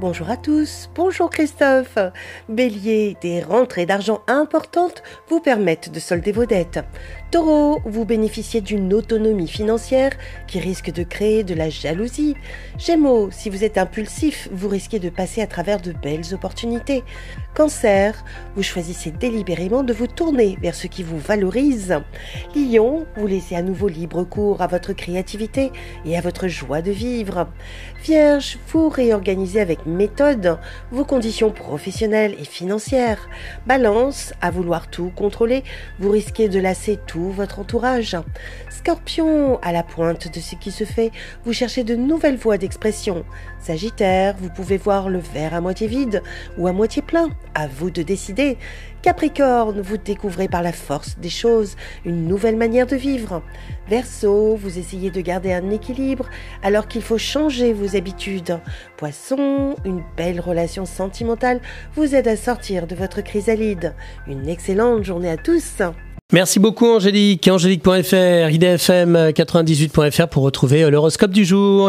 Bonjour à tous, bonjour Christophe. Bélier, des rentrées d'argent importantes vous permettent de solder vos dettes. Taureau, vous bénéficiez d'une autonomie financière qui risque de créer de la jalousie. Gémeaux, si vous êtes impulsif, vous risquez de passer à travers de belles opportunités. Cancer, vous choisissez délibérément de vous tourner vers ce qui vous valorise. Lion, vous laissez à nouveau libre cours à votre créativité et à votre joie de vivre. Vierge, vous réorganisez avec méthode vos conditions professionnelles et financières. Balance, à vouloir tout contrôler, vous risquez de lasser tout votre entourage. Scorpion, à la pointe de ce qui se fait, vous cherchez de nouvelles voies d'expression. Sagittaire, vous pouvez voir le verre à moitié vide ou à moitié plein. À vous de décider. Capricorne, vous découvrez par la force des choses une nouvelle manière de vivre. Verseau, vous essayez de garder un équilibre alors qu'il faut changer vos habitudes. Poisson, une belle relation sentimentale vous aide à sortir de votre chrysalide. Une excellente journée à tous. Merci beaucoup Angélique. Angélique.fr, idfm98.fr pour retrouver l'horoscope du jour.